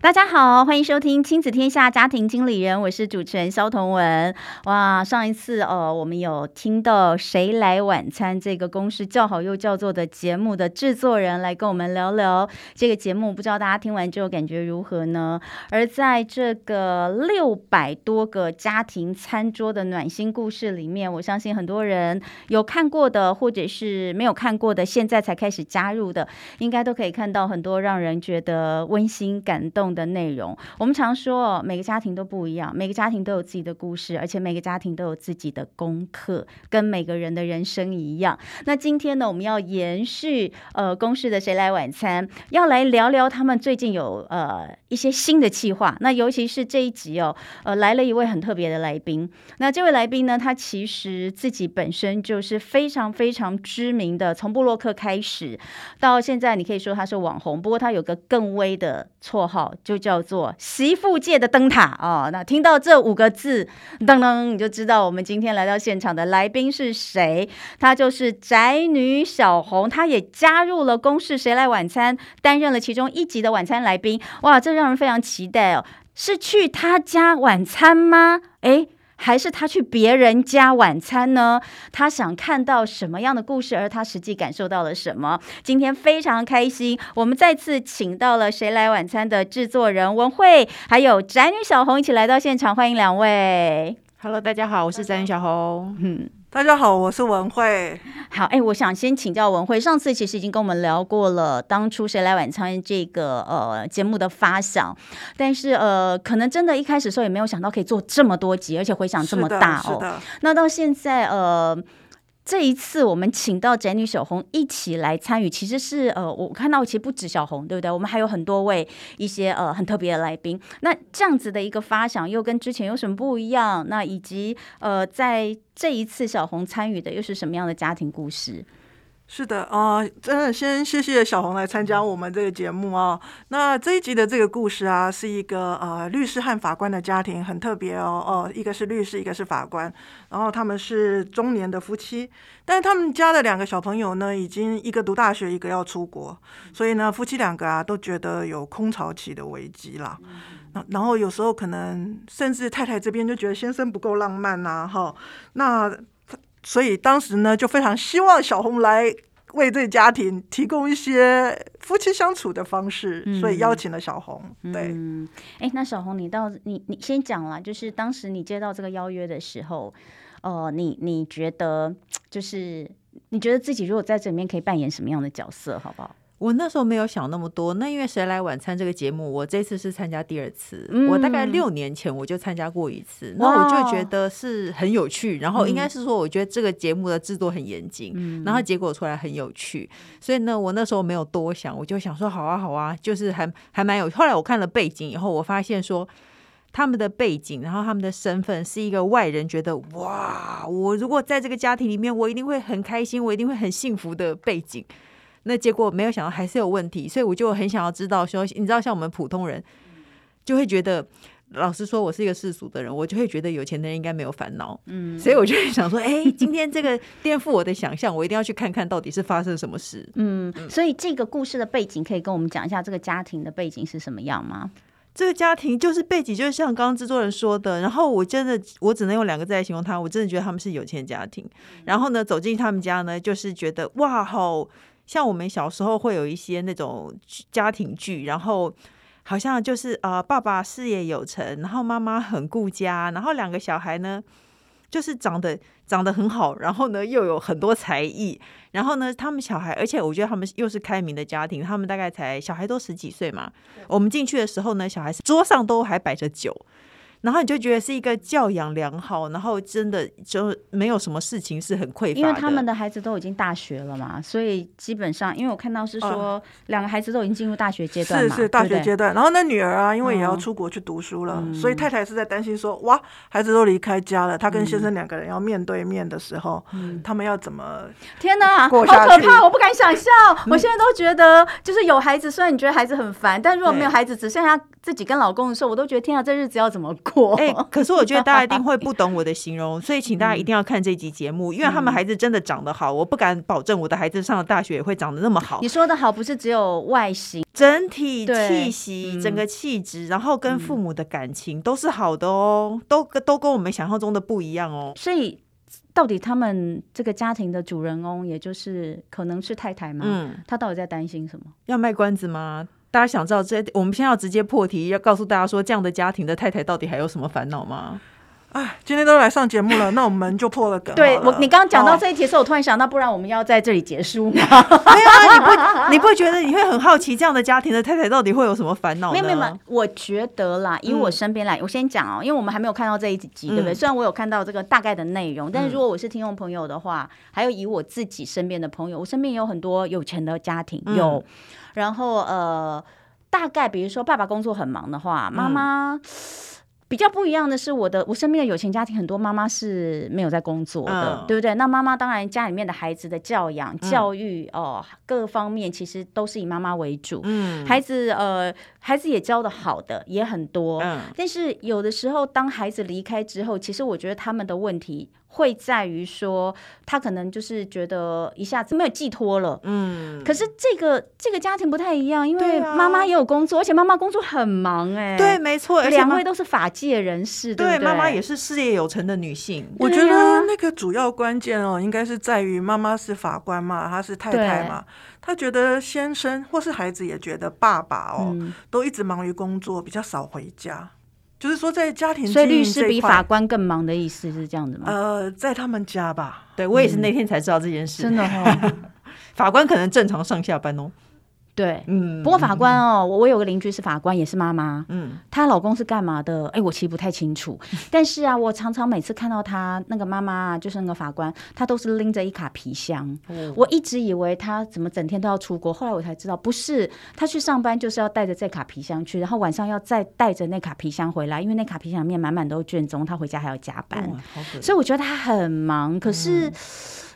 大家好，欢迎收听亲子天下家庭经理人，我是主持人萧彤文。哇，上一次哦，我们有听到《谁来晚餐》这个公式叫好又叫座的节目的制作人来跟我们聊聊这个节目，不知道大家听完之后感觉如何呢？而在这个六百多个家庭餐桌的暖心故事里面，我相信很多人有看过的，或者是没有看过的，现在才开始加入的，应该都可以看到很多让人觉得温馨感动的内容，我们常说哦每个家庭都不一样，每个家庭都有自己的故事，而且每个家庭都有自己的功课，跟每个人的人生一样。那今天呢，我们要延续呃公式的《谁来晚餐》，要来聊聊他们最近有呃一些新的计划。那尤其是这一集哦，呃来了一位很特别的来宾。那这位来宾呢，他其实自己本身就是非常非常知名的，从布洛克开始到现在，你可以说他是网红。不过他有个更威的绰号。就叫做媳妇界的灯塔哦。那听到这五个字，噔噔，你就知道我们今天来到现场的来宾是谁。她就是宅女小红，她也加入了公式《谁来晚餐》，担任了其中一集的晚餐来宾。哇，这让人非常期待哦！是去她家晚餐吗？诶。还是他去别人家晚餐呢？他想看到什么样的故事，而他实际感受到了什么？今天非常开心，我们再次请到了《谁来晚餐》的制作人文慧，还有宅女小红一起来到现场，欢迎两位。Hello，大家好，我是宅女小红。嗯。大家好，我是文慧。好，哎，我想先请教文慧，上次其实已经跟我们聊过了，当初谁来晚餐这个呃节目的发想，但是呃，可能真的一开始的时候也没有想到可以做这么多集，而且回响这么大哦。那到现在呃。这一次我们请到宅女小红一起来参与，其实是呃，我看到其实不止小红，对不对？我们还有很多位一些呃很特别的来宾。那这样子的一个发想又跟之前有什么不一样？那以及呃，在这一次小红参与的又是什么样的家庭故事？是的啊，真的先谢谢小红来参加我们这个节目啊。那这一集的这个故事啊，是一个呃律师和法官的家庭，很特别哦哦，一个是律师，一个是法官，然后他们是中年的夫妻，但是他们家的两个小朋友呢，已经一个读大学，一个要出国，所以呢，夫妻两个啊都觉得有空巢期的危机啦。然后有时候可能甚至太太这边就觉得先生不够浪漫呐，哈，那。所以当时呢，就非常希望小红来为这个家庭提供一些夫妻相处的方式，嗯、所以邀请了小红。对，哎、嗯，那小红，你到你你先讲了，就是当时你接到这个邀约的时候，呃，你你觉得就是你觉得自己如果在这里面可以扮演什么样的角色，好不好？我那时候没有想那么多，那因为《谁来晚餐》这个节目，我这次是参加第二次。嗯、我大概六年前我就参加过一次，那我就觉得是很有趣。然后应该是说，我觉得这个节目的制作很严谨，嗯、然后结果出来很有趣。所以呢，我那时候没有多想，我就想说，好啊，好啊，就是还还蛮有。后来我看了背景以后，我发现说他们的背景，然后他们的身份是一个外人觉得哇，我如果在这个家庭里面，我一定会很开心，我一定会很幸福的背景。那结果没有想到还是有问题，所以我就很想要知道说，你知道像我们普通人就会觉得，老实说，我是一个世俗的人，我就会觉得有钱的人应该没有烦恼，嗯，所以我就会想说，哎，今天这个颠覆我的想象，我一定要去看看到底是发生什么事，嗯，所以这个故事的背景可以跟我们讲一下，这个家庭的背景是什么样吗？这个家庭就是背景，就是像刚刚制作人说的，然后我真的我只能用两个字来形容他，我真的觉得他们是有钱家庭，然后呢，走进他们家呢，就是觉得哇，好。像我们小时候会有一些那种家庭剧，然后好像就是呃，爸爸事业有成，然后妈妈很顾家，然后两个小孩呢，就是长得长得很好，然后呢又有很多才艺，然后呢他们小孩，而且我觉得他们又是开明的家庭，他们大概才小孩都十几岁嘛，我们进去的时候呢，小孩桌上都还摆着酒。然后你就觉得是一个教养良好，然后真的就没有什么事情是很匮乏的。因为他们的孩子都已经大学了嘛，所以基本上，因为我看到是说两个孩子都已经进入大学阶段嘛，是是大学阶段。然后那女儿啊，因为也要出国去读书了，嗯、所以太太是在担心说，哇，孩子都离开家了，她跟先生两个人要面对面的时候，嗯、他们要怎么？天哪，好可怕！我不敢想象。我现在都觉得，就是有孩子，虽然你觉得孩子很烦，但如果没有孩子，只剩下自己跟老公的时候，我都觉得天啊，这日子要怎么过？哎、欸，可是我觉得大家一定会不懂我的形容，所以请大家一定要看这集节目，因为他们孩子真的长得好，我不敢保证我的孩子上了大学也会长得那么好。你说的好，不是只有外形，整体气息、整个气质，然后跟父母的感情都是好的哦，都都跟我们想象中的不一样哦。所以，到底他们这个家庭的主人翁，也就是可能是太太吗？嗯，他到底在担心什么？要卖关子吗？大家想知道这，我们现在要直接破题，要告诉大家说，这样的家庭的太太到底还有什么烦恼吗？哎，今天都来上节目了，那我们就破了梗了。对我，你刚刚讲到这一题的时候，我突然想到，不然我们要在这里结束吗？没有啊，你不，你不觉得你会很好奇，这样的家庭的太太到底会有什么烦恼？没有没有，我觉得啦，以我身边来，嗯、我先讲哦，因为我们还没有看到这一集，对不对？嗯、虽然我有看到这个大概的内容，但是如果我是听众朋友的话，还有以我自己身边的朋友，我身边也有很多有钱的家庭，有，嗯、然后呃。大概比如说，爸爸工作很忙的话，妈妈、嗯、比较不一样的是，我的我身边的有钱家庭很多妈妈是没有在工作的，嗯、对不对？那妈妈当然家里面的孩子的教养、教育、嗯、哦，各方面其实都是以妈妈为主。嗯，孩子呃，孩子也教的好的也很多，嗯，但是有的时候当孩子离开之后，其实我觉得他们的问题。会在于说，他可能就是觉得一下子没有寄托了，嗯。可是这个这个家庭不太一样，因为妈妈也有工作，而且妈妈工作很忙，哎，对，没错，而且两位都是法界人士，对，妈妈也是事业有成的女性。我觉得那个主要关键哦，应该是在于妈妈是法官嘛，她是太太嘛，她觉得先生或是孩子也觉得爸爸哦，都一直忙于工作，比较少回家。就是说，在家庭，所以律师比法官更忙的意思是这样子吗？呃，在他们家吧。对，我也是那天才知道这件事。嗯、真的哈，法官可能正常上下班哦。对，嗯，不过法官哦，我我有个邻居是法官，也是妈妈，嗯，她老公是干嘛的？哎，我其实不太清楚，但是啊，我常常每次看到她那个妈妈，就是那个法官，她都是拎着一卡皮箱。我一直以为她怎么整天都要出国，后来我才知道，不是，她去上班就是要带着这卡皮箱去，然后晚上要再带着那卡皮箱回来，因为那卡皮箱里面满满都是卷宗，她回家还要加班，所以我觉得她很忙。可是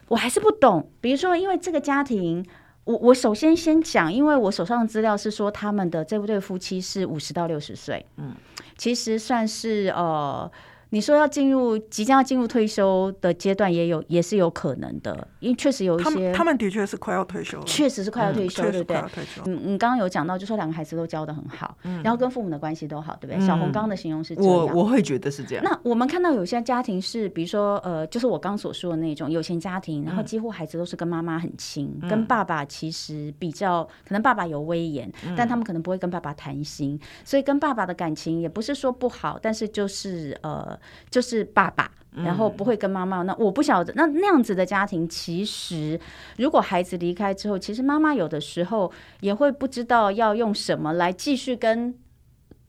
我还是不懂，比如说，因为这个家庭。我我首先先讲，因为我手上的资料是说他们的这对夫妻是五十到六十岁，嗯，其实算是呃。你说要进入即将要进入退休的阶段，也有也是有可能的，因为确实有一些，他们，的确是快要退休了，确实是快要退休，嗯、对不对？嗯，你刚刚有讲到，就说两个孩子都教的很好，嗯、然后跟父母的关系都好，对不对？嗯、小红刚刚的形容是这样，我我会觉得是这样。那我们看到有些家庭是，比如说呃，就是我刚所说的那种有钱家庭，然后几乎孩子都是跟妈妈很亲，嗯、跟爸爸其实比较可能爸爸有威严，嗯、但他们可能不会跟爸爸谈心，所以跟爸爸的感情也不是说不好，但是就是呃，就是爸爸，然后不会跟妈妈。那我不晓得，那那样子的家庭，其实如果孩子离开之后，其实妈妈有的时候也会不知道要用什么来继续跟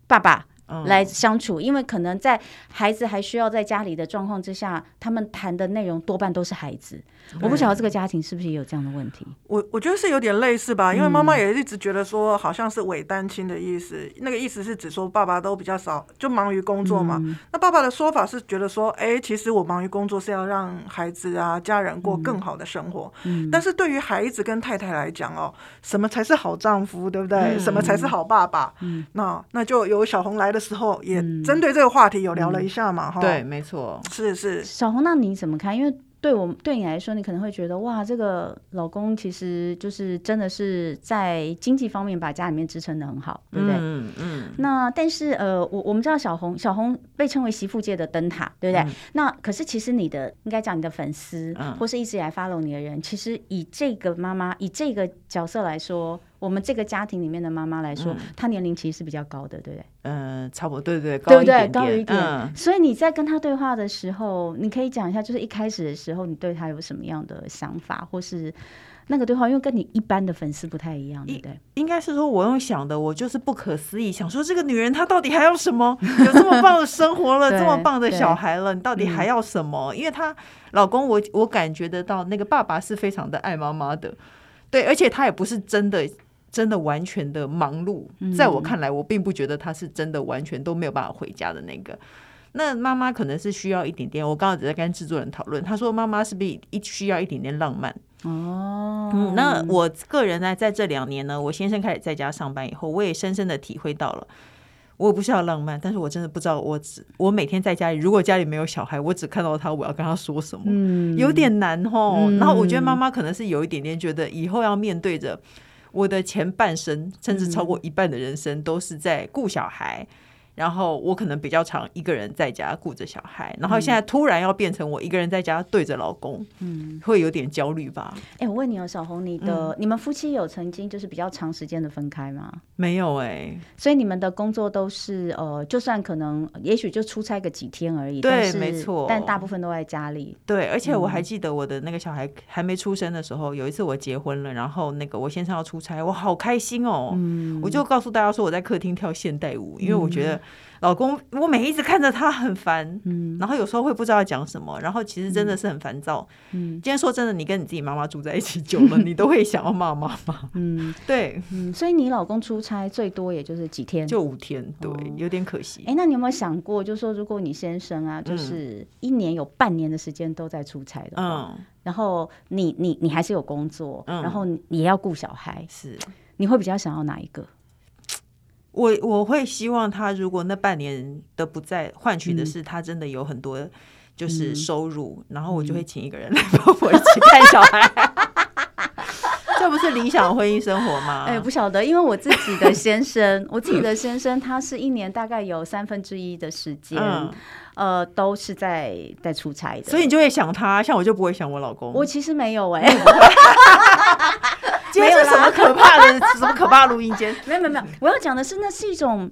爸爸。来相处，因为可能在孩子还需要在家里的状况之下，他们谈的内容多半都是孩子。我不晓得这个家庭是不是也有这样的问题。我我觉得是有点类似吧，因为妈妈也一直觉得说，好像是伪单亲的意思。嗯、那个意思是指说，爸爸都比较少，就忙于工作嘛。嗯、那爸爸的说法是觉得说，哎，其实我忙于工作是要让孩子啊、家人过更好的生活。嗯、但是对于孩子跟太太来讲哦，什么才是好丈夫，对不对？嗯、什么才是好爸爸？嗯，那那就由小红来的时候也针对这个话题有聊了一下嘛，哈、嗯，对，没错，是是。小红，那你怎么看？因为对我对你来说，你可能会觉得哇，这个老公其实就是真的是在经济方面把家里面支撑的很好，对不对？嗯嗯。嗯，那但是呃，我我们知道小红，小红被称为媳妇界的灯塔，对不对？嗯、那可是其实你的应该讲你的粉丝，嗯、或是一直以来 follow 你的人，其实以这个妈妈以这个角色来说。我们这个家庭里面的妈妈来说，她、嗯、年龄其实是比较高的，对不对？嗯，差不多，对对，对不对？高一点点，高一点。嗯、所以你在跟她对话的时候，你可以讲一下，就是一开始的时候，你对她有什么样的想法，或是？那个对话，因为跟你一般的粉丝不太一样，对不对？应该是说，我用想的，我就是不可思议，想说这个女人她到底还要什么？有这么棒的生活了，这么棒的小孩了，你到底还要什么？嗯、因为她老公我，我我感觉得到，那个爸爸是非常的爱妈妈的，对，而且他也不是真的真的完全的忙碌，在我看来，我并不觉得他是真的完全都没有办法回家的那个。那妈妈可能是需要一点点，我刚刚只在跟制作人讨论，他说妈妈是不是一需要一点点浪漫？哦，嗯，那我个人呢，在这两年呢，我先生开始在家上班以后，我也深深的体会到了，我不是要浪漫，但是我真的不知道，我只我每天在家里，如果家里没有小孩，我只看到他，我要跟他说什么，嗯，有点难哦。嗯，然后我觉得妈妈可能是有一点点觉得，以后要面对着我的前半生，甚至超过一半的人生，都是在顾小孩。然后我可能比较常一个人在家顾着小孩，然后现在突然要变成我一个人在家对着老公，嗯，会有点焦虑吧？哎，我问你哦，小红，你的、嗯、你们夫妻有曾经就是比较长时间的分开吗？没有哎、欸，所以你们的工作都是呃，就算可能也许就出差个几天而已，对，没错，但大部分都在家里。对，而且我还记得我的那个小孩还没出生的时候，有一次我结婚了，然后那个我先生要出差，我好开心哦，嗯，我就告诉大家说我在客厅跳现代舞，因为我觉得。老公，我每一直看着他很烦，嗯，然后有时候会不知道要讲什么，然后其实真的是很烦躁，嗯。今天说真的，你跟你自己妈妈住在一起久了，你都会想要骂妈妈，嗯，对，嗯。所以你老公出差最多也就是几天，就五天，对，哦，有点可惜。哎，那你有没有想过，就是说如果你先生啊，就是一年有半年的时间都在出差的话，嗯，然后你你你还是有工作，嗯，然后你也要顾小孩，是，你会比较想要哪一个？我我会希望他如果那半年的不在，换取的是他真的有很多就是收入，嗯、然后我就会请一个人来帮我一起看小孩，这不是理想婚姻生活吗？哎，不晓得，因为我自己的先生，我自己的先生，他是一年大概有三分之一的时间，嗯、呃，都是在在出差的，所以你就会想他，像我就不会想我老公，我其实没有哎、欸。今天是什么可怕的？什么可怕的录音间？没有没有没有，我要讲的是，那是一种。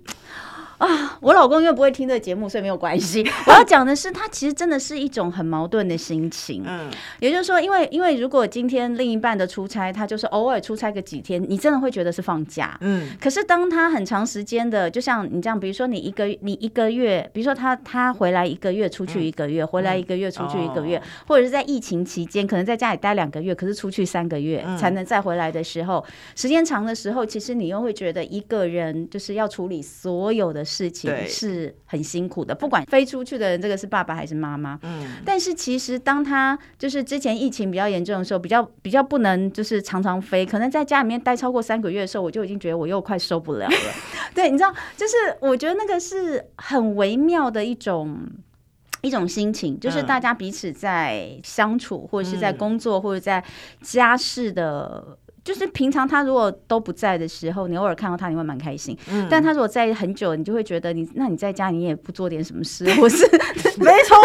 啊，我老公因为不会听这个节目，所以没有关系。我要讲的是，他其实真的是一种很矛盾的心情。嗯，也就是说，因为因为如果今天另一半的出差，他就是偶尔出差个几天，你真的会觉得是放假。嗯，可是当他很长时间的，就像你这样，比如说你一个你一个月，比如说他他回来一个月，出去一个月，回来一个月，出去一个月，或者是在疫情期间，可能在家里待两个月，可是出去三个月才能再回来的时候，时间长的时候，其实你又会觉得一个人就是要处理所有的。事情是很辛苦的，不管飞出去的人，这个是爸爸还是妈妈。嗯，但是其实当他就是之前疫情比较严重的时候，比较比较不能就是常常飞，可能在家里面待超过三个月的时候，我就已经觉得我又快受不了了。对，你知道，就是我觉得那个是很微妙的一种一种心情，就是大家彼此在相处，或者是在工作，或者在家事的。就是平常他如果都不在的时候，你偶尔看到他，你会蛮开心。嗯，但他如果在很久，你就会觉得你，那你在家你也不做点什么事，我是没错，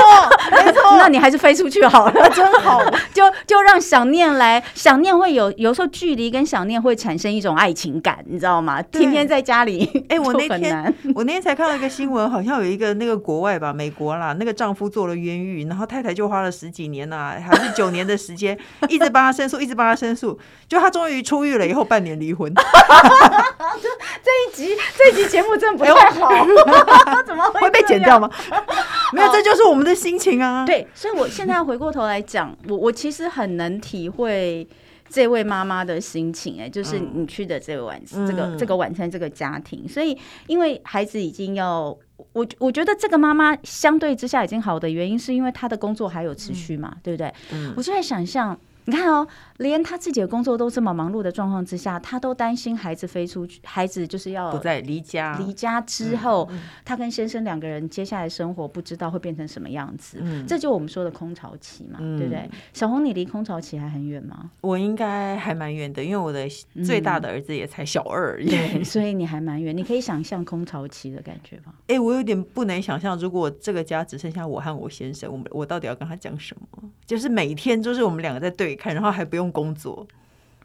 没错，那你还是飞出去好了，真好。就就让想念来，想念会有有时候距离跟想念会产生一种爱情感，你知道吗？天天在家里，哎、欸，我那天我那天才看到一个新闻，好像有一个那个国外吧，美国啦，那个丈夫做了冤狱，然后太太就花了十几年呐、啊，还是九年的时间，一直帮他申诉，一直帮他申诉，就他终。终于出狱了以后，半年离婚。这一集这一集节目真的不太好，怎么会，会被剪掉吗？没有，这就是我们的心情啊。对，所以我现在回过头来讲，我我其实很能体会这位妈妈的心情。哎，就是你去的这个晚、嗯、这个这个晚餐这个家庭，所以因为孩子已经要我我觉得这个妈妈相对之下已经好的原因，是因为她的工作还有持续嘛，嗯、对不对？嗯，我就在想象。你看哦，连他自己的工作都这么忙碌的状况之下，他都担心孩子飞出去，孩子就是要不在离家，离家之后，嗯嗯、他跟先生两个人接下来生活不知道会变成什么样子。嗯，这就我们说的空巢期嘛，嗯、对不对？小红，你离空巢期还很远吗？我应该还蛮远的，因为我的最大的儿子也才小二而已。所以你还蛮远。你可以想象空巢期的感觉吗？哎、欸，我有点不能想象，如果这个家只剩下我和我先生，我们我到底要跟他讲什么？就是每天就是我们两个在对。看，然后还不用工作，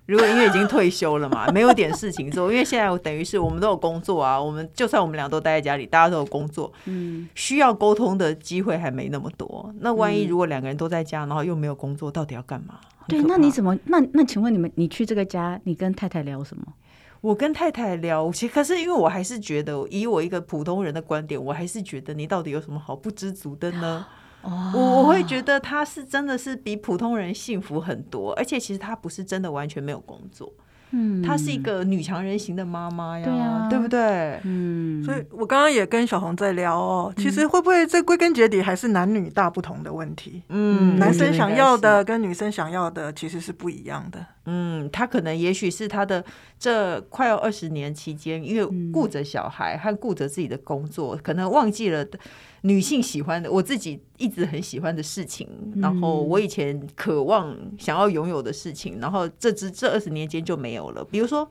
如果因为已经退休了嘛，没有点事情做，因为现在我等于是我们都有工作啊，我们就算我们俩都待在家里，大家都有工作，嗯，需要沟通的机会还没那么多。那万一如果两个人都在家，然后又没有工作，到底要干嘛？对，那你怎么？那那请问你们，你去这个家，你跟太太聊什么？我跟太太聊，其实可是因为我还是觉得，以我一个普通人的观点，我还是觉得你到底有什么好不知足的呢？我我会觉得他是真的是比普通人幸福很多，而且其实他不是真的完全没有工作。嗯，她是一个女强人型的妈妈呀，对啊，对不对？嗯，所以我刚刚也跟小红在聊哦，其实会不会这归根结底还是男女大不同的问题？嗯，男生想要的跟女生想要的其实是不一样的。嗯，他可能也许是他的这快要二十年期间，因为顾着小孩和顾着自己的工作，可能忘记了。女性喜欢的，我自己一直很喜欢的事情，然后我以前渴望想要拥有的事情，然后这只这二十年间就没有了。比如说，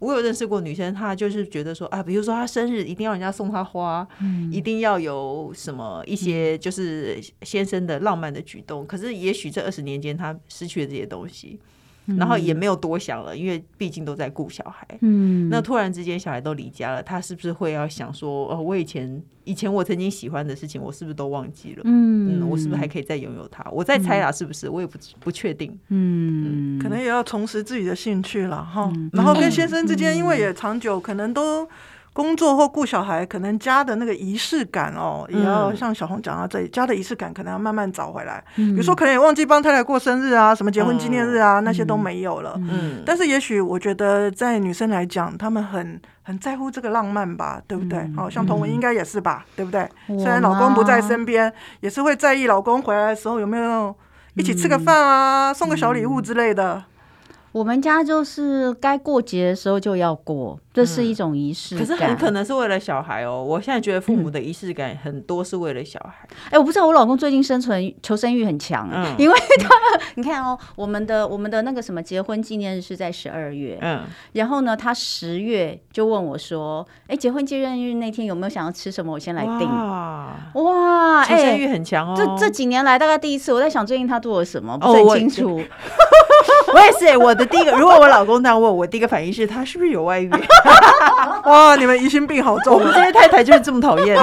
我有认识过女生，她就是觉得说啊，比如说她生日一定要人家送她花，嗯，一定要有什么一些就是先生的浪漫的举动。可是也许这二十年间，她失去了这些东西。然后也没有多想了，因为毕竟都在顾小孩。嗯，那突然之间小孩都离家了，他是不是会要想说，哦，我以前以前我曾经喜欢的事情，我是不是都忘记了？嗯，嗯，我是不是还可以再拥有它？我在猜啊，是不是？我也不不确定。嗯，可能也要重拾自己的兴趣了哈。然后跟先生之间，因为也长久，可能都。工作或顾小孩，可能家的那个仪式感哦，也要像小红讲到这里，家的仪式感可能要慢慢找回来。比如说，可能也忘记帮太太过生日啊，什么结婚纪念日啊，那些都没有了。嗯，但是也许我觉得，在女生来讲，她们很很在乎这个浪漫吧，对不对？好像童文应该也是吧，对不对？虽然老公不在身边，也是会在意老公回来的时候有没有一起吃个饭啊，送个小礼物之类的。我们家就是该过节的时候就要过。这是一种仪式感，可是很可能是为了小孩哦。我现在觉得父母的仪式感很多是为了小孩。哎，我不知道我老公最近生存求生欲很强，嗯，因为他 你看哦，我们的我们的那个什么结婚纪念日是在十二月，嗯，然后呢，他十月就问我说，哎，结婚纪念日那天有没有想要吃什么？我先来订。哇，求生欲很强哦。这这几年来大概第一次，我在想最近他做了什么，不是很清楚。我也是，我的第一个，如果我老公这样问我，第一个反应是他是不是有外遇？哇，你们疑心病好重！我们这些太太就是这么讨厌，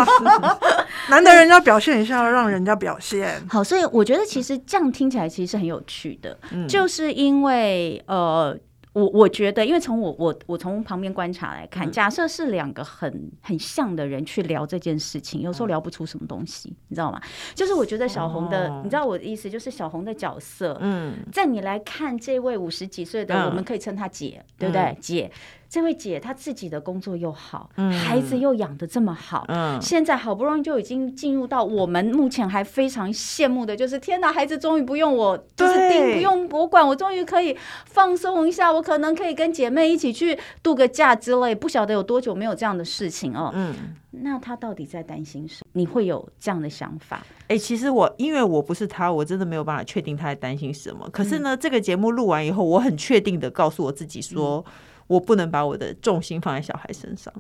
难得人家表现一下，让人家表现好。所以我觉得其实这样听起来其实是很有趣的，嗯、就是因为呃。我我觉得，因为从我我我从旁边观察来看，假设是两个很很像的人去聊这件事情，有时候聊不出什么东西，你知道吗？就是我觉得小红的，你知道我的意思，就是小红的角色，嗯，在你来看这位五十几岁的，我们可以称她姐，对不对？姐。这位姐她自己的工作又好，嗯、孩子又养的这么好，嗯、现在好不容易就已经进入到我们目前还非常羡慕的，就是天哪，孩子终于不用我，就是盯不用我管，我终于可以放松一下，我可能可以跟姐妹一起去度个假之类。不晓得有多久没有这样的事情哦。嗯，那她到底在担心什么？你会有这样的想法？哎、欸，其实我因为我不是她，我真的没有办法确定她在担心什么。可是呢，嗯、这个节目录完以后，我很确定的告诉我自己说。嗯我不能把我的重心放在小孩身上，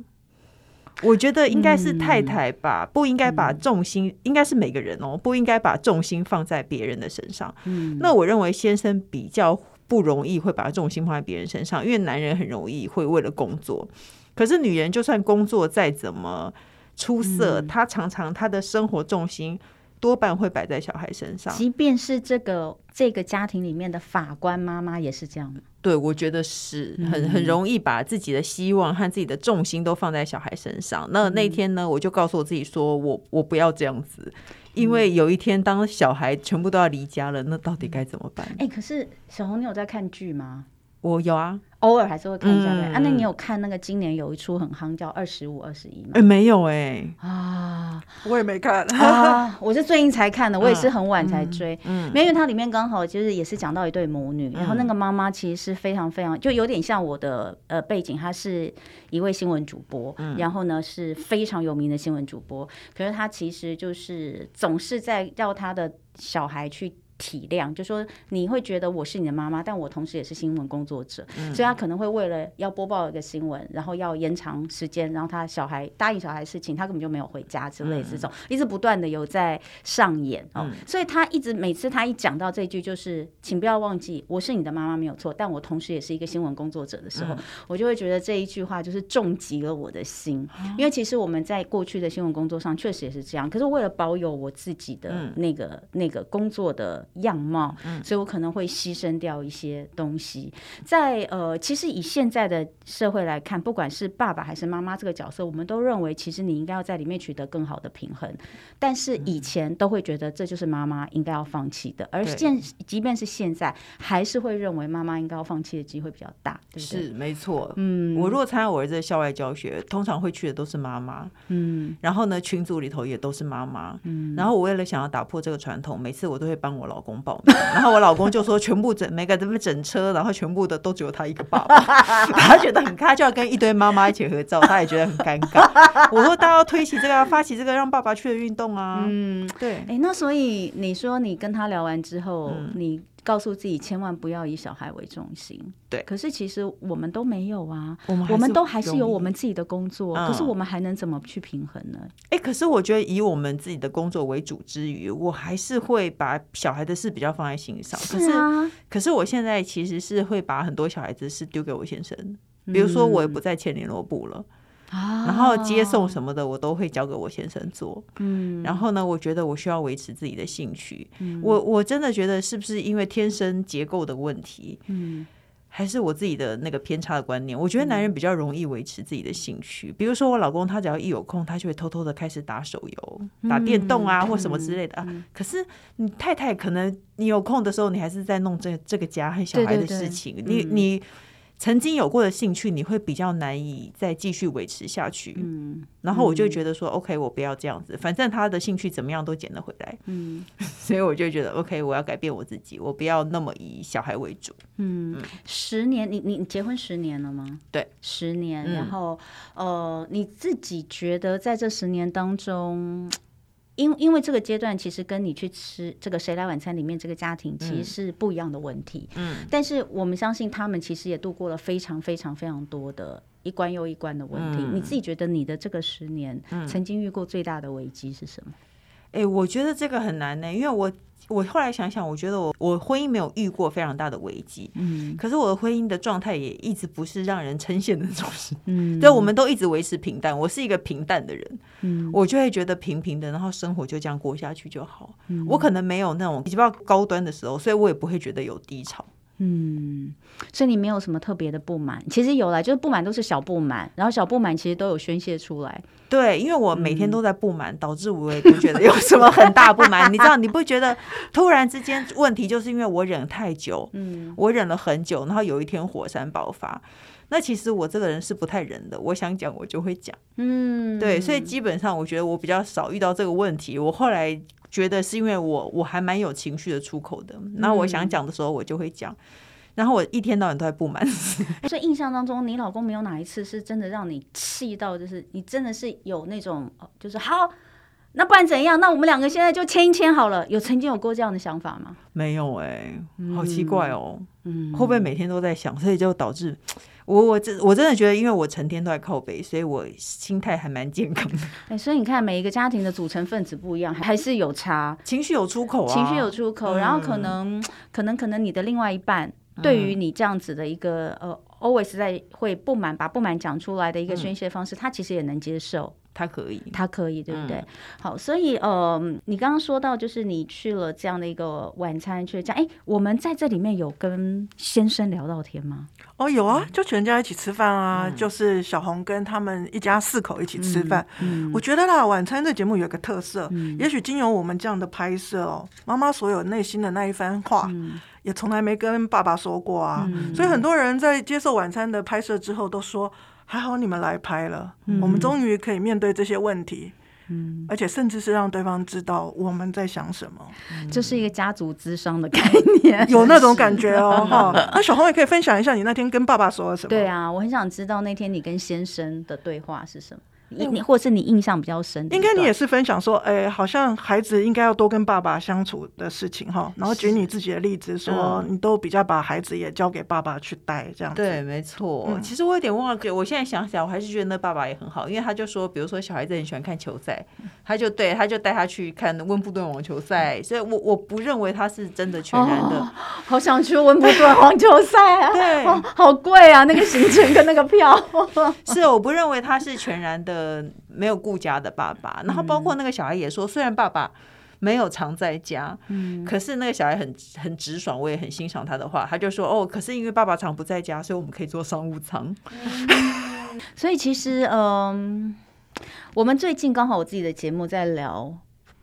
我觉得应该是太太吧，不应该把重心，应该是每个人哦，不应该把重心放在别人的身上。嗯那我认为先生比较不容易会把重心放在别人身上，因为男人很容易会为了工作，可是女人就算工作再怎么出色，她常常她的生活重心。多半会摆在小孩身上，即便是这个这个家庭里面的法官妈妈也是这样。对，我觉得是很很容易把自己的希望和自己的重心都放在小孩身上。那那天呢，我就告诉我自己说，我我不要这样子，因为有一天当小孩全部都要离家了，那到底该怎么办？哎，可是小红，你有在看剧吗？我有啊。偶尔还是会看一下的、嗯、啊。那你有看那个今年有一出很夯叫《二十五二十一》吗？哎、欸，没有哎、欸。啊，我也没看啊。我是最近才看的，我也是很晚才追。嗯，因为它里面刚好就是也是讲到一对母女，嗯、然后那个妈妈其实是非常非常，就有点像我的呃背景，她是一位新闻主播，嗯、然后呢是非常有名的新闻主播，可是她其实就是总是在要她的小孩去。体谅，就说你会觉得我是你的妈妈，但我同时也是新闻工作者，嗯、所以他可能会为了要播报一个新闻，然后要延长时间，然后他小孩答应小孩事情，他根本就没有回家之类这种，嗯、一直不断的有在上演哦，嗯、所以他一直每次他一讲到这句就是，请不要忘记我是你的妈妈没有错，但我同时也是一个新闻工作者的时候，嗯、我就会觉得这一句话就是重击了我的心，嗯、因为其实我们在过去的新闻工作上确实也是这样，可是为了保有我自己的那个、嗯、那个工作的。样貌，所以我可能会牺牲掉一些东西。在呃，其实以现在的社会来看，不管是爸爸还是妈妈这个角色，我们都认为其实你应该要在里面取得更好的平衡。但是以前都会觉得这就是妈妈应该要放弃的，而现即便是现在，还是会认为妈妈应该要放弃的机会比较大，对不对？是没错。嗯，我如果参加我儿子的校外教学，通常会去的都是妈妈。嗯，然后呢，群组里头也都是妈妈。嗯，然后我为了想要打破这个传统，每次我都会帮我老公报名，然后我老公就说全部整每个这么整车，然后全部的都只有他一个爸爸，他觉得很他就要跟一堆妈妈一起合照，他也觉得很尴尬。我说大家要推起这个，发起这个让爸爸去的运动啊。嗯，对。哎，那所以你说你跟他聊完之后，嗯、你。告诉自己千万不要以小孩为中心。对，可是其实我们都没有啊，我们我们都还是有我们自己的工作，嗯、可是我们还能怎么去平衡呢？哎、欸，可是我觉得以我们自己的工作为主之余，我还是会把小孩的事比较放在心上。是啊，可是，可是我现在其实是会把很多小孩子的事丢给我先生，比如说我也不在签联络部了。嗯然后接送什么的，我都会交给我先生做。嗯，然后呢，我觉得我需要维持自己的兴趣。嗯，我我真的觉得是不是因为天生结构的问题？嗯，还是我自己的那个偏差的观念？我觉得男人比较容易维持自己的兴趣。比如说我老公，他只要一有空，他就会偷偷的开始打手游、打电动啊，或什么之类的啊。可是你太太可能你有空的时候，你还是在弄这这个家和小孩的事情。你你。曾经有过的兴趣，你会比较难以再继续维持下去。嗯，然后我就觉得说，嗯，OK，我不要这样子，反正他的兴趣怎么样都捡得回来。嗯，所以我就觉得，OK，我要改变我自己，我不要那么以小孩为主。嗯，嗯，十年，你你结婚十年了吗？对，十年。然后，呃，你自己觉得在这十年当中，因因为这个阶段其实跟你去吃这个谁来晚餐里面这个家庭其实是不一样的问题，嗯，但是我们相信他们其实也度过了非常非常非常多的一关又一关的问题。嗯，你自己觉得你的这个十年曾经遇过最大的危机是什么？哎，我觉得这个很难呢，因为我。我后来想想，我觉得我我婚姻没有遇过非常大的危机，嗯，可是我的婚姻的状态也一直不是让人称羡的那种，嗯，对，我们都一直维持平淡。我是一个平淡的人，嗯，我就会觉得平平的，然后生活就这样过下去就好。嗯，我可能没有那种比较高端的时候，所以我也不会觉得有低潮。嗯，所以你没有什么特别的不满，其实有啦，就是不满都是小不满，然后小不满其实都有宣泄出来。对，因为我每天都在不满，嗯、导致我也不觉得有什么很大不满。你知道，你不觉得突然之间问题就是因为我忍太久，嗯，我忍了很久，然后有一天火山爆发。那其实我这个人是不太忍的，我想讲我就会讲，嗯，对，所以基本上我觉得我比较少遇到这个问题。我后来。觉得是因为我我还蛮有情绪的出口的，那我想讲的时候我就会讲，然后我一天到晚都在不满。所以印象当中，你老公没有哪一次是真的让你气到，就是你真的是有那种，就是好，那不然怎样？那我们两个现在就签一签好了。有曾经有过这样的想法吗？没有哎、欸，好奇怪哦，嗯，会不会每天都在想，所以就导致。我我真我真的觉得，因为我成天都在靠北，所以我心态还蛮健康的。哎，所以你看，每一个家庭的组成分子不一样，还是有差。情绪有出口啊，情绪有出口，嗯、然后可能可能可能你的另外一半对于你这样子的一个、嗯、呃，always 在会不满，把不满讲出来的一个宣泄方式，嗯、他其实也能接受。他可以，他可以，对不对？嗯、好，所以呃，你刚刚说到，就是你去了这样的一个晚餐，去这样，哎，我们在这里面有跟先生聊到天吗？哦，有啊，就全家一起吃饭啊，嗯、就是小红跟他们一家四口一起吃饭。嗯嗯、我觉得啦，晚餐这节目有个特色，嗯、也许经由我们这样的拍摄哦，妈妈所有内心的那一番话，嗯、也从来没跟爸爸说过啊，嗯、所以很多人在接受晚餐的拍摄之后都说。还好你们来拍了，嗯、我们终于可以面对这些问题，嗯，而且甚至是让对方知道我们在想什么，这是一个家族智商的概念，有那种感觉哦，哈。那小红也可以分享一下你那天跟爸爸说了什么？对啊，我很想知道那天你跟先生的对话是什么。你你或是你印象比较深，应该你也是分享说，哎，好像孩子应该要多跟爸爸相处的事情哈。然后举你自己的例子说，你都比较把孩子也交给爸爸去带这样子。对，没错。其实我有点忘了，我现在想起来，我还是觉得那爸爸也很好，因为他就说，比如说小孩子很喜欢看球赛，他就对他就带他去看温布顿网球赛。所以我我不认为他是真的全然的。好想去温布顿网球赛啊！对，好贵啊，那个行程跟那个票。是，我不认为他是全然的。呃，没有顾家的爸爸，然后包括那个小孩也说，虽然爸爸没有常在家，嗯，可是那个小孩很很直爽，我也很欣赏他的话，他就说哦，可是因为爸爸常不在家，所以我们可以做商务舱。所以其实，嗯，我们最近刚好我自己的节目在聊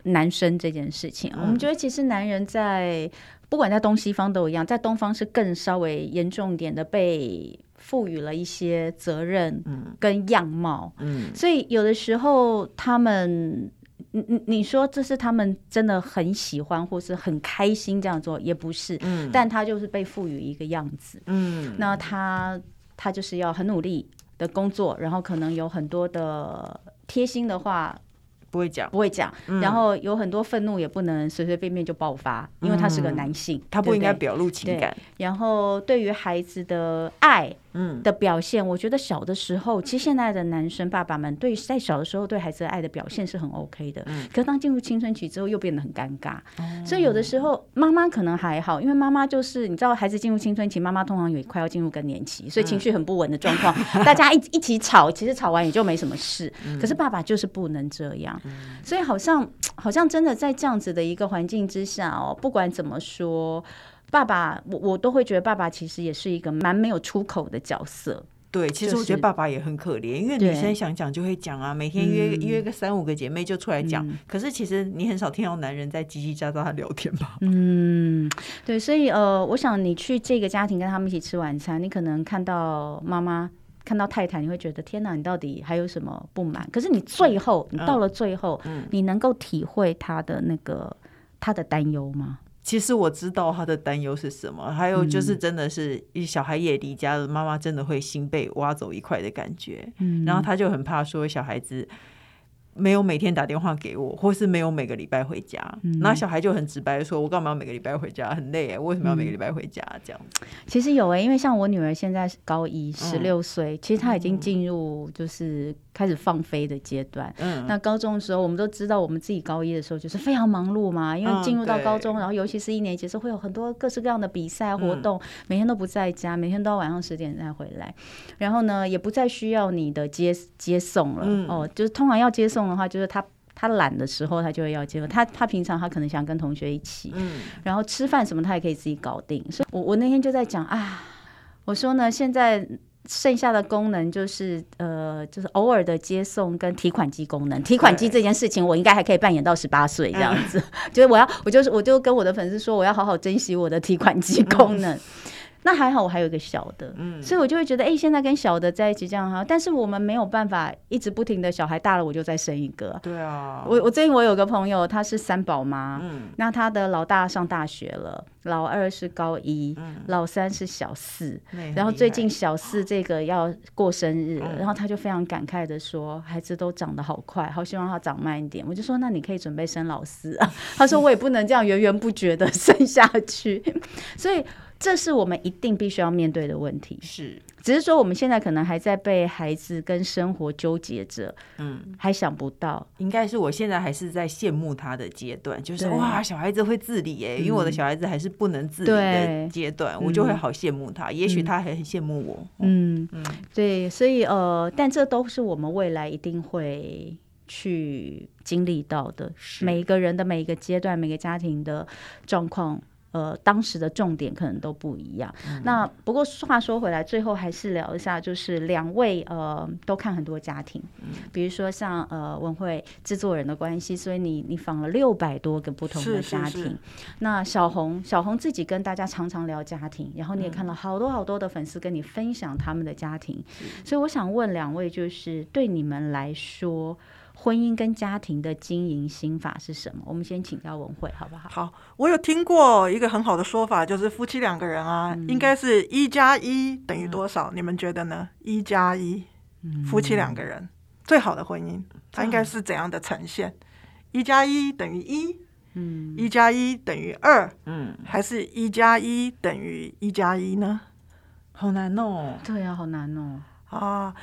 男生这件事情，我们觉得其实男人在不管在东西方都一样，在东方是更稍微严重一点的被。赋予了一些责任，跟样貌，嗯，嗯，所以有的时候他们，你你你说这是他们真的很喜欢或是很开心这样做，也不是，嗯，但他就是被赋予一个样子，嗯，那他他就是要很努力的工作，然后可能有很多的贴心的话。不会讲，不会讲，然后有很多愤怒也不能随随便便就爆发，因为他是个男性，他不应该表露情感。然后对于孩子的爱，嗯，的表现，我觉得小的时候，其实现在的男生爸爸们对在小的时候对孩子的爱的表现是很 OK 的，可是当进入青春期之后，又变得很尴尬。所以有的时候妈妈可能还好，因为妈妈就是你知道，孩子进入青春期，妈妈通常也快要进入更年期，所以情绪很不稳的状况，大家一一起吵，其实吵完也就没什么事。可是爸爸就是不能这样。所以好像好像真的在这样子的一个环境之下哦，不管怎么说，爸爸我我都会觉得爸爸其实也是一个蛮没有出口的角色。对，其实我觉得爸爸也很可怜，因为女生想讲就会讲啊，每天约约个三五个姐妹就出来讲。可是其实你很少听到男人在叽叽喳喳聊天吧？嗯，对，所以呃，我想你去这个家庭跟他们一起吃晚餐，你可能看到妈妈。看到太太，你会觉得天哪，你到底还有什么不满？可是你最后，你到了最后，你能够体会他的那个他的担忧吗？其实我知道他的担忧是什么，还有就是真的是一小孩也离家了，妈妈真的会心被挖走一块的感觉。然后他就很怕说小孩子。没有每天打电话给我，或是没有每个礼拜回家，那、嗯、小孩就很直白的说：“我干嘛要每个礼拜回家？很累哎，为什么要每个礼拜回家？”这样子。其实有哎，因为像我女儿现在是高一，十六岁，其实她已经进入就是。开始放飞的阶段。嗯，那高中的时候，我们都知道，我们自己高一的时候就是非常忙碌嘛，因为进入到高中，然后尤其是一年级，是会有很多各式各样的比赛活动，每天都不在家，每天都要晚上十点再回来。然后呢，也不再需要你的接接送了。哦，就是通常要接送的话，就是他他懒的时候，他就会要接送。他他平常他可能想跟同学一起，嗯，然后吃饭什么他也可以自己搞定。所以我我那天就在讲啊，我说呢，现在。剩下的功能就是呃，就是偶尔的接送跟提款机功能。提款机这件事情，我应该还可以扮演到十八岁这样子。就是我要，我就是，我就跟我的粉丝说，我要好好珍惜我的提款机功能。那还好，我还有一个小的，嗯，所以我就会觉得，哎、欸，现在跟小的在一起这样哈，但是我们没有办法一直不停的小孩大了，我就再生一个。对啊，我我最近我有个朋友，他是三宝妈，嗯，那他的老大上大学了，老二是高一，嗯，老三是小四，然后最近小四这个要过生日，嗯、然后他就非常感慨的说，孩子都长得好快，好希望他长慢一点。我就说，那你可以准备生老四啊。他说，我也不能这样源源不绝的生下去，所以。这是我们一定必须要面对的问题，是，只是说我们现在可能还在被孩子跟生活纠结着，嗯，还想不到，应该是我现在还是在羡慕他的阶段，就是哇，小孩子会自理耶，因为我的小孩子还是不能自理的阶段，我就会好羡慕他，也许他还很羡慕我，嗯。嗯，对，所以呃，但这都是我们未来一定会去经历到的，每一个人的每一个阶段，每个家庭的状况。呃，当时的重点可能都不一样。嗯、那不过话说回来，最后还是聊一下，就是两位呃都看很多家庭，嗯、比如说像呃文慧制作人的关系，所以你你访了六百多个不同的家庭。是是是，那小红小红自己跟大家常常聊家庭，然后你也看到好多好多的粉丝跟你分享他们的家庭，嗯、所以我想问两位，就是对你们来说。婚姻跟家庭的经营心法是什么？我们先请教文慧，好不好？好，我有听过一个很好的说法，就是夫妻两个人啊，嗯、应该是一加一等于多少？嗯、你们觉得呢？一加一，夫妻两个人最好的婚姻，它应该是怎样的呈现？一加一等于一，嗯，一加一等于二，嗯，还是一加一等于一加一呢？好难哦。对啊，好难哦。啊，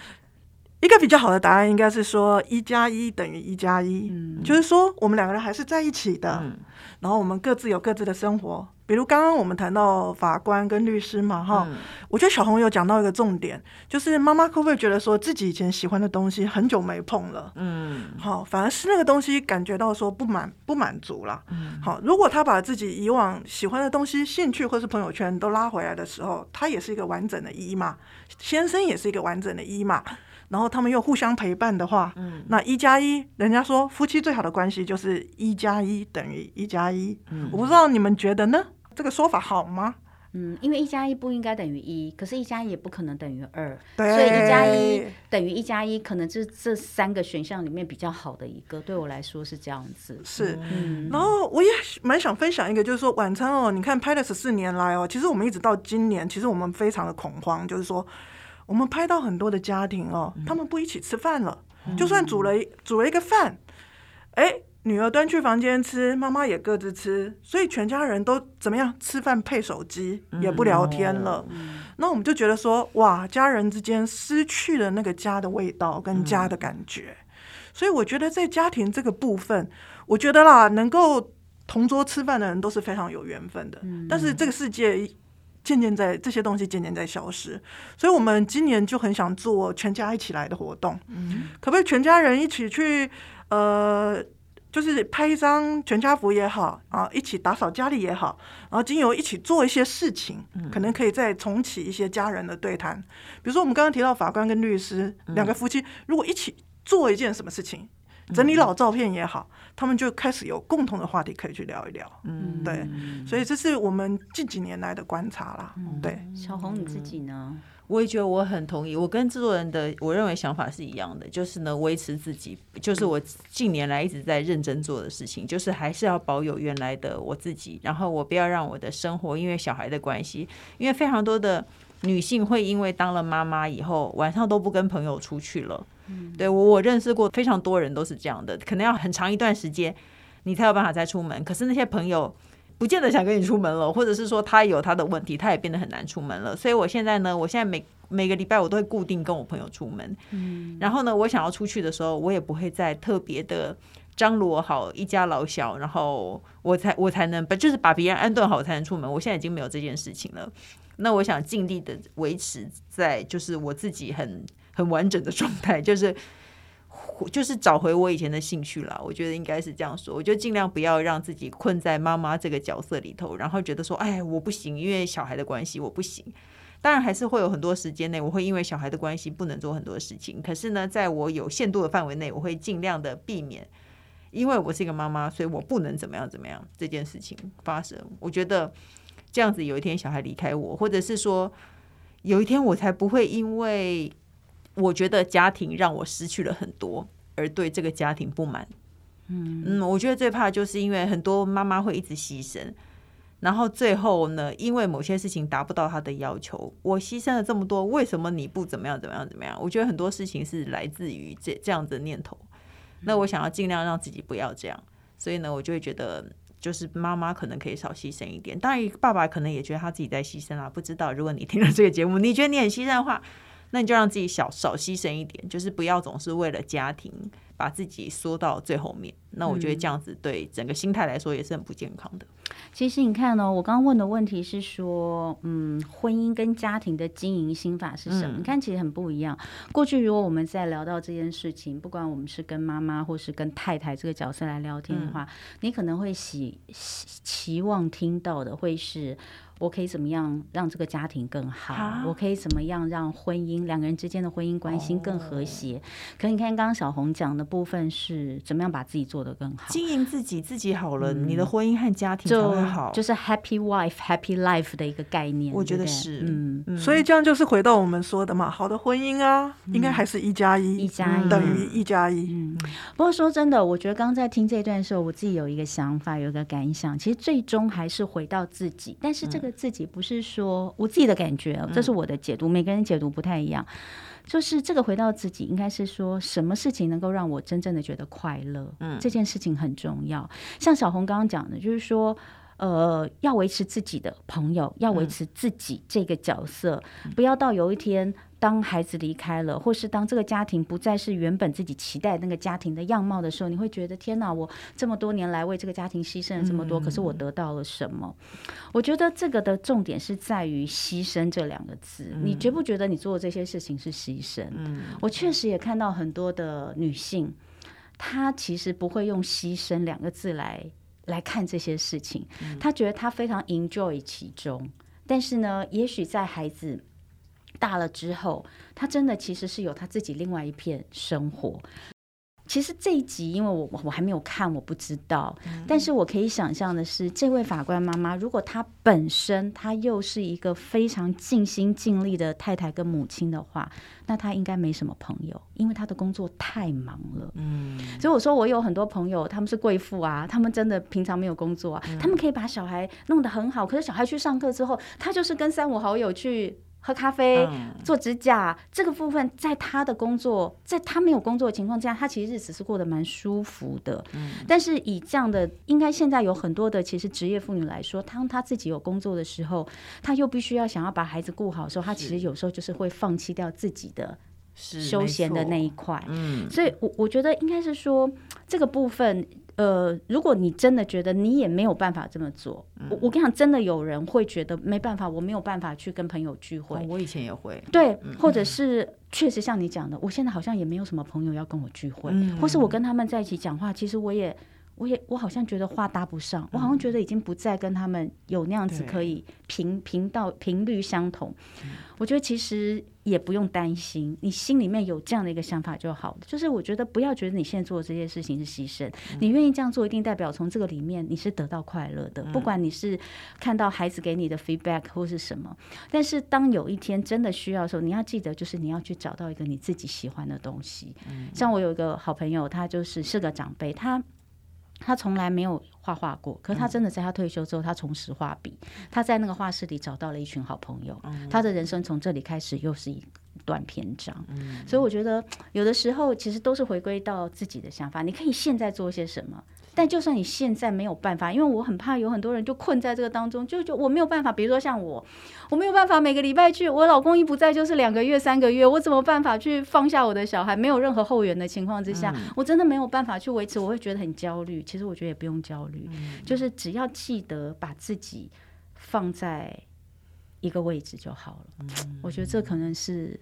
一个比较好的答案应该是说一加一等于一加一，嗯，就是说我们两个人还是在一起的，嗯，然后我们各自有各自的生活。比如刚刚我们谈到法官跟律师嘛，哈、嗯，我觉得小红有讲到一个重点，就是妈妈会不会觉得说自己以前喜欢的东西很久没碰了，嗯，好，反而是那个东西感觉到说不满不满足了，嗯，好，如果他把自己以往喜欢的东西、兴趣或是朋友圈都拉回来的时候，他也是一个完整的一嘛，先生也是一个完整的一嘛。然后他们又互相陪伴的话，嗯，那一加一，人家说夫妻最好的关系就是一加一等于一加一。嗯，我不知道你们觉得呢？这个说法好吗？嗯，因为一加一不应该等于一，可是一加一也不可能等于二，对，所以一加一等于一加一，可能是这三个选项里面比较好的一个。对我来说是这样子。是，嗯，然后我也蛮想分享一个，就是说晚餐哦，你看拍了十四年来哦，其实我们一直到今年，其实我们非常的恐慌，就是说。我们拍到很多的家庭哦，他们不一起吃饭了，嗯、就算煮了煮了一个饭，哎，女儿端去房间吃，妈妈也各自吃，所以全家人都怎么样？吃饭配手机，也不聊天了。嗯、那我们就觉得说，哇，家人之间失去了那个家的味道跟家的感觉。嗯、所以我觉得在家庭这个部分，我觉得啦，能够同桌吃饭的人都是非常有缘分的。嗯、但是这个世界。渐渐在这些东西渐渐在消失，所以我们今年就很想做全家一起来的活动，嗯，可不可以全家人一起去，呃，就是拍一张全家福也好啊，一起打扫家里也好，然后经由一起做一些事情，可能可以再重启一些家人的对谈。比如说我们刚刚提到法官跟律师两个夫妻，如果一起做一件什么事情。整理老照片也好，他们就开始有共同的话题可以去聊一聊。嗯，对，所以这是我们近几年来的观察啦。嗯、对，小红你自己呢？我也觉得我很同意，我跟制作人的我认为想法是一样的，就是呢，维持自己，就是我近年来一直在认真做的事情，就是还是要保有原来的我自己，然后我不要让我的生活因为小孩的关系，因为非常多的女性会因为当了妈妈以后，晚上都不跟朋友出去了。对，我我认识过非常多人都是这样的，可能要很长一段时间你才有办法再出门。可是那些朋友不见得想跟你出门了，或者是说他有他的问题，他也变得很难出门了。所以我现在呢，我现在每每个礼拜我都会固定跟我朋友出门。嗯，然后呢，我想要出去的时候，我也不会再特别的张罗好一家老小，然后我才我才能把就是把别人安顿好才能出门。我现在已经没有这件事情了。那我想尽力的维持在就是我自己很。很完整的状态，就是就是找回我以前的兴趣了。我觉得应该是这样说，我就尽量不要让自己困在妈妈这个角色里头，然后觉得说，哎，我不行，因为小孩的关系，我不行。当然还是会有很多时间内，我会因为小孩的关系不能做很多事情。可是呢，在我有限度的范围内，我会尽量的避免，因为我是一个妈妈，所以我不能怎么样怎么样这件事情发生。我觉得这样子，有一天小孩离开我，或者是说有一天我才不会因为。我觉得家庭让我失去了很多，而对这个家庭不满。嗯嗯，我觉得最怕就是因为很多妈妈会一直牺牲，然后最后呢，因为某些事情达不到她的要求，我牺牲了这么多，为什么你不怎么样怎么样怎么样？我觉得很多事情是来自于这这样子的念头。那我想要尽量让自己不要这样，所以呢，我就会觉得就是妈妈可能可以少牺牲一点。当然，爸爸可能也觉得他自己在牺牲啊。不知道如果你听了这个节目，你觉得你很牺牲的话。那你就让自己小少牺牲一点，就是不要总是为了家庭把自己缩到最后面。那我觉得这样子对整个心态来说也是很不健康的。其实你看呢、哦，我刚刚问的问题是说，嗯，婚姻跟家庭的经营心法是什么？嗯、你看，其实很不一样。过去如果我们在聊到这件事情，不管我们是跟妈妈或是跟太太这个角色来聊天的话，嗯、你可能会喜期望听到的会是。我可以怎么样让这个家庭更好？哈我可以怎么样让婚姻两个人之间的婚姻关系更和谐？哦、可你看刚刚小红讲的部分是怎么样把自己做得更好？经营自己，自己好了，嗯、你的婚姻和家庭才会好就，就是 happy wife happy life 的一个概念。我觉得是，嗯，嗯所以这样就是回到我们说的嘛，好的婚姻啊，嗯、应该还是一加一，一加一等于一加一。嗯，不过说真的，我觉得刚刚在听这段的时候，我自己有一个想法，有一个感想，其实最终还是回到自己，但是这个。的自己不是说我自己的感觉，这是我的解读，每个人解读不太一样。就是这个回到自己，应该是说什么事情能够让我真正的觉得快乐？嗯，这件事情很重要。像小红刚刚讲的，就是说。呃，要维持自己的朋友，要维持自己这个角色，嗯、不要到有一天当孩子离开了，或是当这个家庭不再是原本自己期待那个家庭的样貌的时候，你会觉得天哪！我这么多年来为这个家庭牺牲了这么多，嗯、可是我得到了什么？我觉得这个的重点是在于“牺牲”这两个字。嗯、你觉不觉得你做的这些事情是牺牲？嗯、我确实也看到很多的女性，她其实不会用“牺牲”两个字来。来看这些事情，他觉得他非常 enjoy 其中，但是呢，也许在孩子大了之后，他真的其实是有他自己另外一片生活。其实这一集，因为我我还没有看，我不知道。嗯、但是我可以想象的是，这位法官妈妈，如果她本身她又是一个非常尽心尽力的太太跟母亲的话，那她应该没什么朋友，因为她的工作太忙了。嗯，所以我说我有很多朋友，他们是贵妇啊，他们真的平常没有工作啊，嗯、他们可以把小孩弄得很好，可是小孩去上课之后，他就是跟三五好友去。喝咖啡、做指甲，嗯、这个部分在他的工作，在他没有工作的情况下，他其实日子是过得蛮舒服的。嗯、但是以这样的，应该现在有很多的其实职业妇女来说，当她自己有工作的时候，她又必须要想要把孩子顾好的时候，她其实有时候就是会放弃掉自己的休闲的那一块。嗯，所以我我觉得应该是说这个部分。呃，如果你真的觉得你也没有办法这么做，嗯、我我跟你讲，真的有人会觉得没办法，我没有办法去跟朋友聚会。哦、我以前也会，对，嗯、或者是确实像你讲的，我现在好像也没有什么朋友要跟我聚会，嗯、或是我跟他们在一起讲话，其实我也。我也我好像觉得话搭不上，我好像觉得已经不再跟他们有那样子可以频频道频率相同。我觉得其实也不用担心，你心里面有这样的一个想法就好了。就是我觉得不要觉得你现在做的这些事情是牺牲，你愿意这样做，一定代表从这个里面你是得到快乐的。不管你是看到孩子给你的 feedback 或是什么，但是当有一天真的需要的时候，你要记得，就是你要去找到一个你自己喜欢的东西。像我有一个好朋友，他就是是个长辈，他。他从来没有画画过，可是他真的在他退休之后，他重拾画笔。他在那个画室里找到了一群好朋友，他的人生从这里开始又是一段篇章。所以我觉得有的时候其实都是回归到自己的想法，你可以现在做些什么。但就算你现在没有办法，因为我很怕有很多人就困在这个当中，就就我没有办法。比如说像我，我没有办法每个礼拜去，我老公一不在就是两个月、三个月，我怎么办法去放下我的小孩？没有任何后援的情况之下，我真的没有办法去维持，我会觉得很焦虑。其实我觉得也不用焦虑，就是只要记得把自己放在一个位置就好了。我觉得这可能是。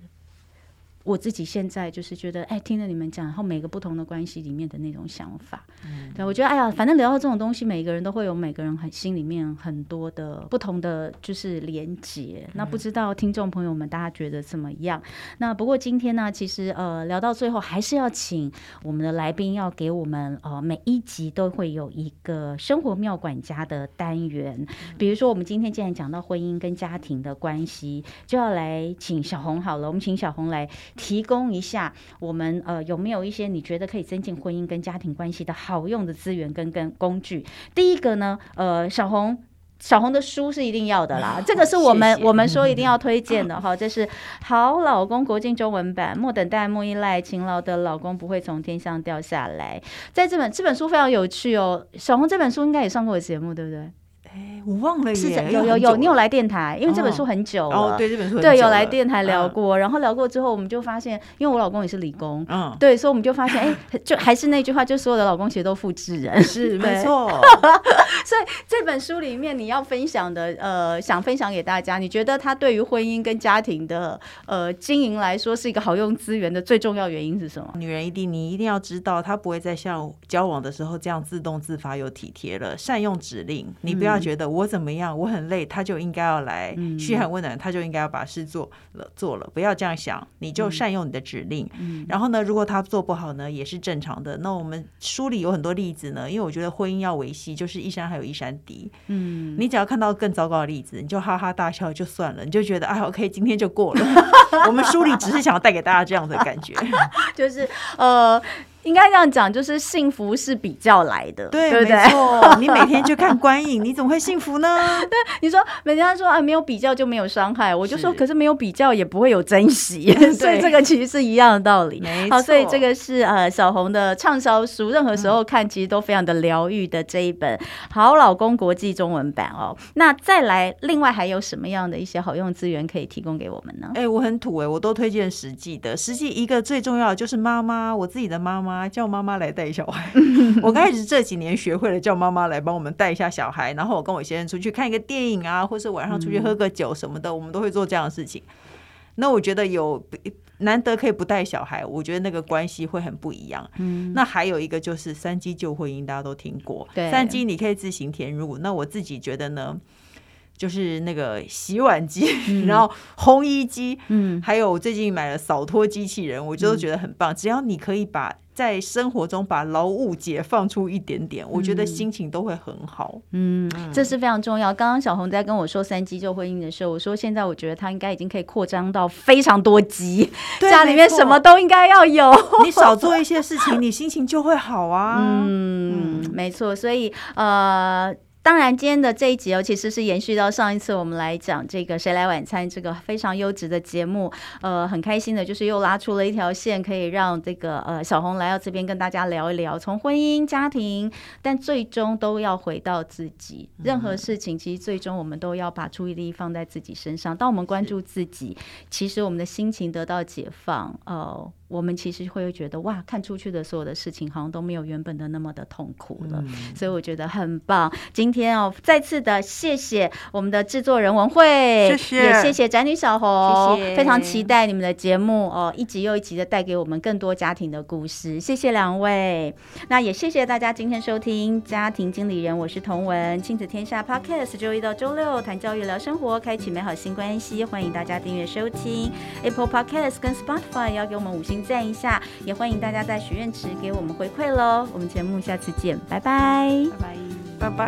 我自己现在就是觉得，哎，听了你们讲，然后每个不同的关系里面的那种想法，嗯，对，我觉得，哎呀，反正聊到这种东西，每个人都会有每个人很心里面很多的不同的就是连结。嗯、那不知道听众朋友们大家觉得怎么样？那不过今天呢，其实呃聊到最后，还是要请我们的来宾要给我们呃每一集都会有一个生活妙管家的单元。比如说我们今天既然讲到婚姻跟家庭的关系，就要来请小红好了，我们请小红来。提供一下我们呃有没有一些你觉得可以增进婚姻跟家庭关系的好用的资源跟跟工具？第一个呢，呃，小红小红的书是一定要的啦，这个是我们我们说一定要推荐的哈，这是《好老公国境中文版》，莫等待，莫依赖，勤劳的老公不会从天上掉下来。在这本这本书非常有趣哦，小红这本书应该也上过我节目，对不对？哎，我忘了耶。是有有有，你有来电台，因为这本书很久了。哦，对，这本书对有来电台聊过，然后聊过之后，我们就发现，因为我老公也是理工，嗯，对，所以我们就发现，哎，就还是那句话，就所有的老公其实都复制人，是 没错。所以这本书里面你要分享的，呃，想分享给大家，你觉得它对于婚姻跟家庭的呃经营来说是一个好用资源的最重要原因是什么？女人一定你一定要知道，她不会再像交往的时候这样自动自发又体贴了，善用指令，你不要觉得我怎么样。我很累，他就应该要来嘘寒问暖，他就应该要把事做了做了，不要这样想，你就善用你的指令。嗯、然后呢，如果他做不好呢，也是正常的。那我们书里有很多例子呢，因为我觉得婚姻要维系，就是一山还有一山低。嗯，你只要看到更糟糕的例子，你就哈哈大笑就算了，你就觉得啊，OK，今天就过了。我们书里只是想要带给大家这样的感觉，就是呃。应该这样讲，就是幸福是比较来的，对，对不对？没错，你每天去看观影，你怎么会幸福呢？对，你说人家说啊，没有比较就没有伤害，我就说，可是没有比较也不会有珍惜，所以这个其实是一样的道理。没错，好，所以这个是呃小红的畅销书，任何时候看其实都非常的疗愈的这一本《好老公国际中文版》哦。那再来，另外还有什么样的一些好用资源可以提供给我们呢？哎、欸，我很土哎、欸，我都推荐实际的，实际一个最重要的就是妈妈，我自己的妈妈。叫妈妈来带小孩，我开始这几年学会了叫妈妈来帮我们带一下小孩，然后我跟我先生出去看一个电影啊，或是晚上出去喝个酒什么的，我们都会做这样的事情。那我觉得有难得可以不带小孩，我觉得那个关系会很不一样。那还有一个就是三机旧婚姻，大家都听过，三机你可以自行填入。那我自己觉得呢，就是那个洗碗机，嗯、然后烘衣机，嗯，还有我最近买了扫拖机器人，我就觉得很棒。只要你可以把在生活中把劳务解放出一点点，我觉得心情都会很好。嗯，这是非常重要。刚刚小红在跟我说三机就婚姻的时候，我说现在我觉得他应该已经可以扩张到非常多机，家里面什么都应该要有。你少做一些事情，你心情就会好啊。嗯，嗯没错。所以呃。当然，今天的这一集哦，其实是延续到上一次我们来讲这个《谁来晚餐》这个非常优质的节目。呃，很开心的就是又拉出了一条线，可以让这个呃小红来到这边跟大家聊一聊，从婚姻、家庭，但最终都要回到自己。任何事情，其实最终我们都要把注意力放在自己身上。当我们关注自己，其实我们的心情得到解放。呃。我们其实会觉得哇，看出去的所有的事情好像都没有原本的那么的痛苦了，嗯、所以我觉得很棒。今天哦，再次的谢谢我们的制作人文慧，谢谢，也谢谢宅女小红，谢谢，非常期待你们的节目哦，一集又一集的带给我们更多家庭的故事。谢谢两位，那也谢谢大家今天收听家庭经理人，我是童文，亲子天下 Podcast，周一到周六谈教育聊生活，开启美好新关系，欢迎大家订阅收听 Apple Podcast 跟 Spotify，要给我们五星。赞一下，也欢迎大家在许愿池给我们回馈喽。我们节目下次见，拜拜，拜拜，拜拜。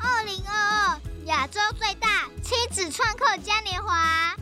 二零二二亚洲最大亲子创客嘉年华。